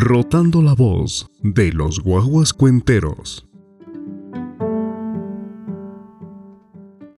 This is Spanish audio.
Rotando la voz de los guaguas cuenteros.